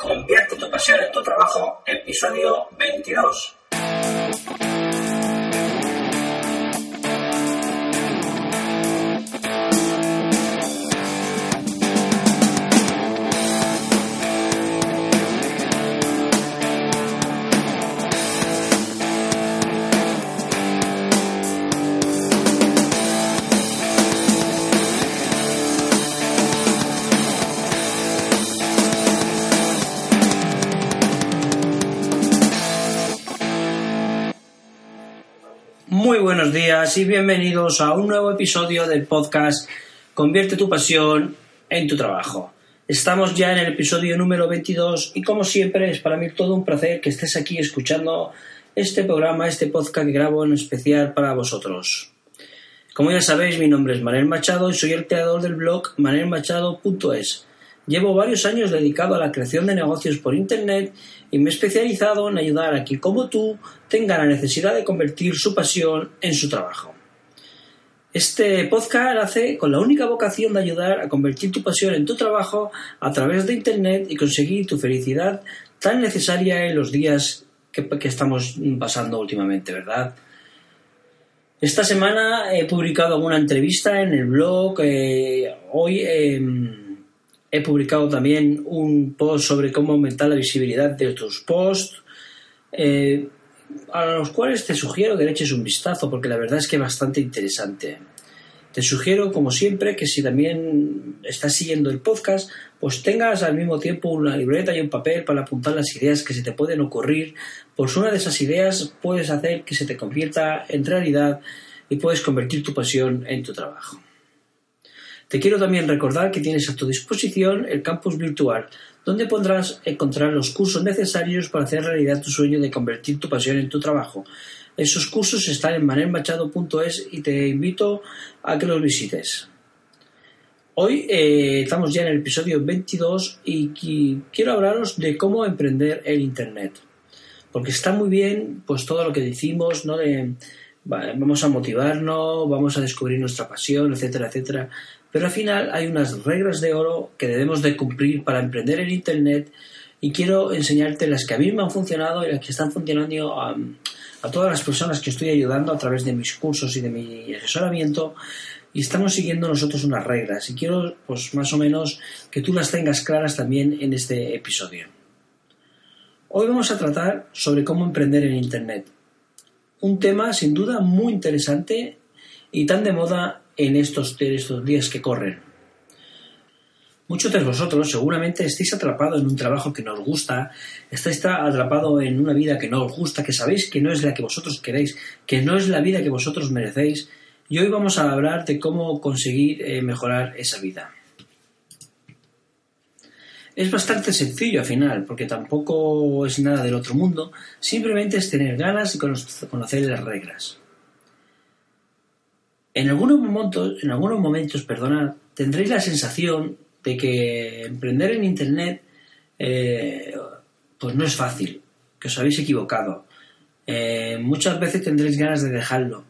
Convierte tu pasión en tu trabajo, episodio 22. Muy buenos días y bienvenidos a un nuevo episodio del podcast Convierte tu pasión en tu trabajo. Estamos ya en el episodio número 22 y como siempre es para mí todo un placer que estés aquí escuchando este programa, este podcast que grabo en especial para vosotros. Como ya sabéis, mi nombre es Manuel Machado y soy el creador del blog manelmachado.es Llevo varios años dedicado a la creación de negocios por Internet y me he especializado en ayudar a quien como tú tenga la necesidad de convertir su pasión en su trabajo. Este podcast hace con la única vocación de ayudar a convertir tu pasión en tu trabajo a través de Internet y conseguir tu felicidad tan necesaria en los días que, estamos pasando últimamente, ¿verdad? Esta semana he publicado alguna entrevista en el blog. Eh, hoy em, He publicado también un post sobre cómo aumentar la visibilidad de tus posts, eh, a los cuales te sugiero que le eches un vistazo, porque la verdad es que es bastante interesante. Te sugiero, como siempre, que si también estás siguiendo el podcast, pues tengas al mismo tiempo una libreta y un papel para apuntar las ideas que se te pueden ocurrir, pues una de esas ideas puedes hacer que se te convierta en realidad y puedes convertir tu pasión en tu trabajo. Te quiero también recordar que tienes a tu disposición el campus virtual, donde podrás encontrar los cursos necesarios para hacer realidad tu sueño de convertir tu pasión en tu trabajo. Esos cursos están en manelmachado.es y te invito a que los visites. Hoy eh, estamos ya en el episodio 22 y quiero hablaros de cómo emprender en Internet. Porque está muy bien pues todo lo que decimos, ¿no? De, vamos a motivarnos, vamos a descubrir nuestra pasión, etcétera, etcétera. Pero al final hay unas reglas de oro que debemos de cumplir para emprender en Internet y quiero enseñarte las que a mí me han funcionado y las que están funcionando a, todas las personas que estoy ayudando a través de mis cursos y de mi asesoramiento y estamos siguiendo nosotros unas reglas y quiero pues más o menos que tú las tengas claras también en este episodio. Hoy vamos a tratar sobre cómo emprender en Internet. Un tema sin duda muy interesante y tan de moda en estos, estos días que corren. Muchos de vosotros seguramente estéis atrapados en un trabajo que no os gusta, estáis atrapado en una vida que no os gusta, que sabéis que no es la que vosotros queréis, que no es la vida que vosotros merecéis, y hoy vamos a hablar de cómo conseguir eh, mejorar esa vida. Es bastante sencillo al final, porque tampoco es nada del otro mundo, simplemente es tener ganas y conocer las reglas. En algunos momentos, en algunos momentos perdonad, tendréis la sensación de que emprender en Internet eh, pues no es fácil, que os habéis equivocado. Eh, muchas veces tendréis ganas de dejarlo.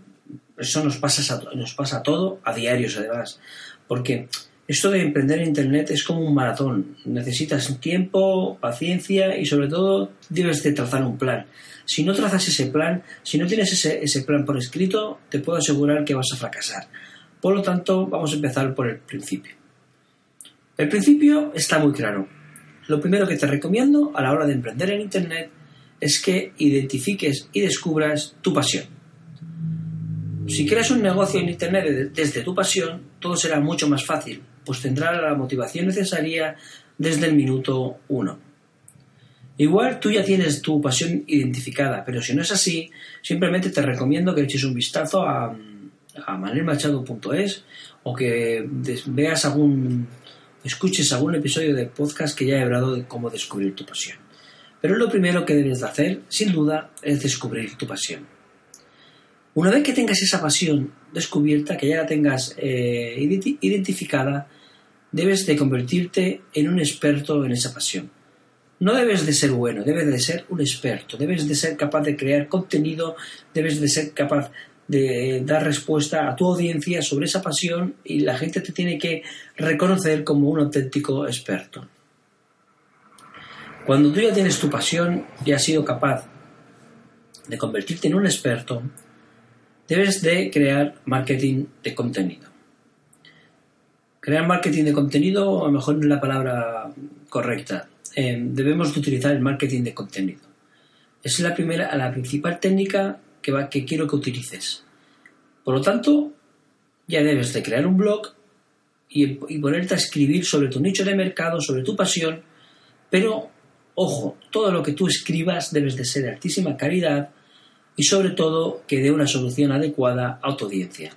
Eso nos pasa, a, nos pasa a todo, a diarios además. Porque esto de emprender en Internet es como un maratón. Necesitas tiempo, paciencia y sobre todo debes de trazar un plan. Si no trazas ese plan, si no tienes ese, plan por escrito, te puedo asegurar que vas a fracasar. Por lo tanto, vamos a empezar por el principio. El principio está muy claro. Lo primero que te recomiendo a la hora de emprender en Internet es que identifiques y descubras tu pasión. Si creas un negocio en Internet desde tu pasión, todo será mucho más fácil, pues tendrás la motivación necesaria desde el minuto uno. Igual tú ya tienes tu pasión identificada, pero si no es así, simplemente te recomiendo que eches un vistazo a, a manelmachado.es o que veas algún escuches algún episodio del podcast que ya he hablado de cómo descubrir tu pasión. Pero lo primero que debes de hacer, sin duda, es descubrir tu pasión. Una vez que tengas esa pasión descubierta, que ya la tengas eh, identificada, debes de convertirte en un experto en esa pasión. No debes de ser bueno, debes de ser un experto, debes de ser capaz de crear contenido, debes de ser capaz de dar respuesta a tu audiencia sobre esa pasión y la gente te tiene que reconocer como un auténtico experto. Cuando tú ya tienes tu pasión y has sido capaz de convertirte en un experto, debes de crear marketing de contenido. Crear marketing de contenido a lo mejor no es la palabra correcta. Eh, debemos de utilizar el marketing de contenido. Es la primera, la principal técnica que, va, que quiero que utilices. Por lo tanto, ya debes de crear un blog y, y ponerte a escribir sobre tu nicho de mercado, sobre tu pasión, pero ojo, todo lo que tú escribas debes de ser de altísima calidad y sobre todo que dé una solución adecuada a tu audiencia.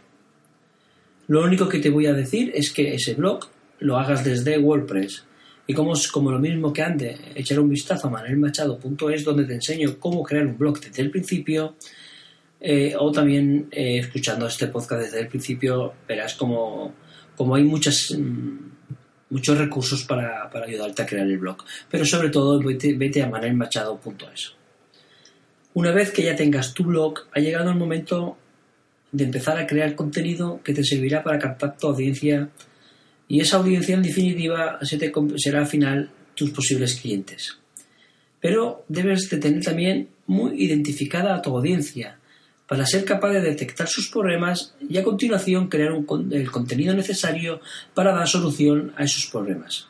Lo único que te voy a decir es que ese blog lo hagas desde WordPress. Y como, como lo mismo que antes, echar un vistazo a manelmachado.es donde te enseño cómo crear un blog desde el principio. Eh, o también eh, escuchando este podcast desde el principio verás como, como hay muchas, mm, muchos recursos para, para, ayudarte a crear el blog. Pero sobre todo vete, vete a manelmachado.es. Una vez que ya tengas tu blog, ha llegado el momento de empezar a crear contenido que te servirá para captar tu audiencia y esa audiencia en definitiva será al final tus posibles clientes. Pero debes de tener también muy identificada a tu audiencia para ser capaz de detectar sus problemas y a continuación crear el contenido necesario para dar solución a esos problemas.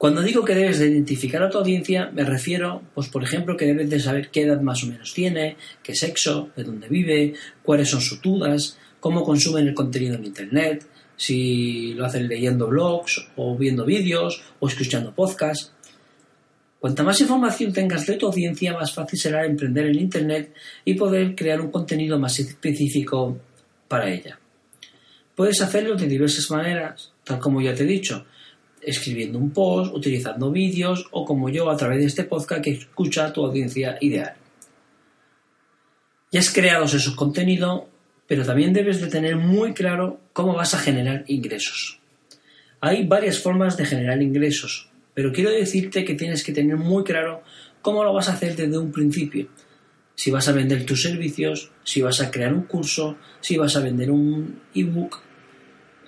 Cuando digo que debes de identificar a tu audiencia, me refiero, pues por ejemplo, que debes de saber qué edad más o menos tiene, qué sexo, de dónde vive, cuáles son sus dudas, cómo consumen el contenido en Internet, si lo hacen leyendo blogs o viendo vídeos o escuchando podcasts. Cuanta más información tengas de tu audiencia, más fácil será emprender en Internet y poder crear un contenido más específico para ella. Puedes hacerlo de diversas maneras, tal como ya te he dicho, escribiendo un post, utilizando vídeos o como yo a través de este podcast que escucha tu audiencia ideal. Ya has creado esos contenidos, pero también debes de tener muy claro cómo vas a generar ingresos. Hay varias formas de generar ingresos, pero quiero decirte que tienes que tener muy claro cómo lo vas a hacer desde un principio. Si vas a vender tus servicios, si vas a crear un curso, si vas a vender un ebook,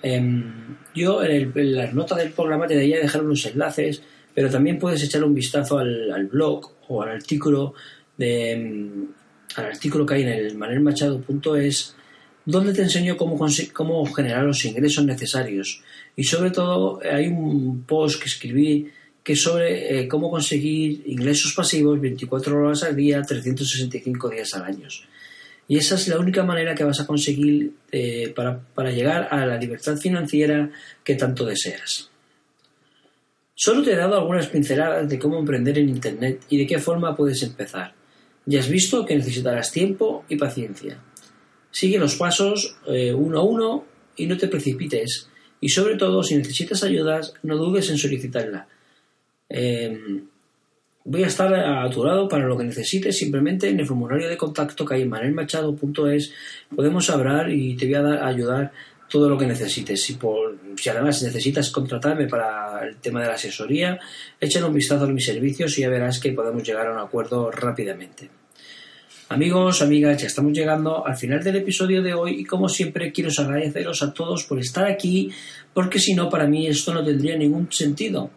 Em, yo en, las notas del programa te daría dejar unos enlaces, pero también puedes echar un vistazo al, blog o al artículo de em, al artículo que hay en el manelmachado.es donde te enseño cómo, cómo generar los ingresos necesarios. Y sobre todo hay un post que escribí que es sobre eh, cómo conseguir ingresos pasivos 24 horas al día, 365 días al año. Y esa es la única manera que vas a conseguir eh, para, llegar a la libertad financiera que tanto deseas. Solo te he dado algunas pinceladas de cómo emprender en Internet y de qué forma puedes empezar. Ya has visto que necesitarás tiempo y paciencia. Sigue los pasos eh, uno a uno y no te precipites. Y sobre todo, si necesitas ayudas, no dudes en solicitarla. Eh, Voy a estar a tu lado para lo que necesites, simplemente en el formulario de contacto que hay en manelmachado.es podemos hablar y te voy a, ayudar todo lo que necesites. Si, por, si además necesitas contratarme para el tema de la asesoría, échale un vistazo a mis servicios y ya verás que podemos llegar a un acuerdo rápidamente. Amigos, amigas, ya estamos llegando al final del episodio de hoy y como siempre quiero agradeceros a todos por estar aquí porque si no para mí esto no tendría ningún sentido.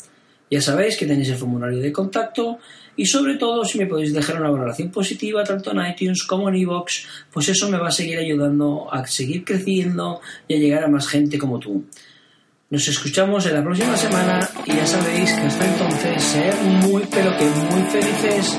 Ya sabéis que tenéis el formulario de contacto y sobre todo si me podéis dejar una valoración positiva tanto en iTunes como en iVoox, pues eso me va a seguir ayudando a seguir creciendo y a llegar a más gente como tú. Nos escuchamos en la próxima semana y ya sabéis que hasta entonces ser muy pero que muy felices.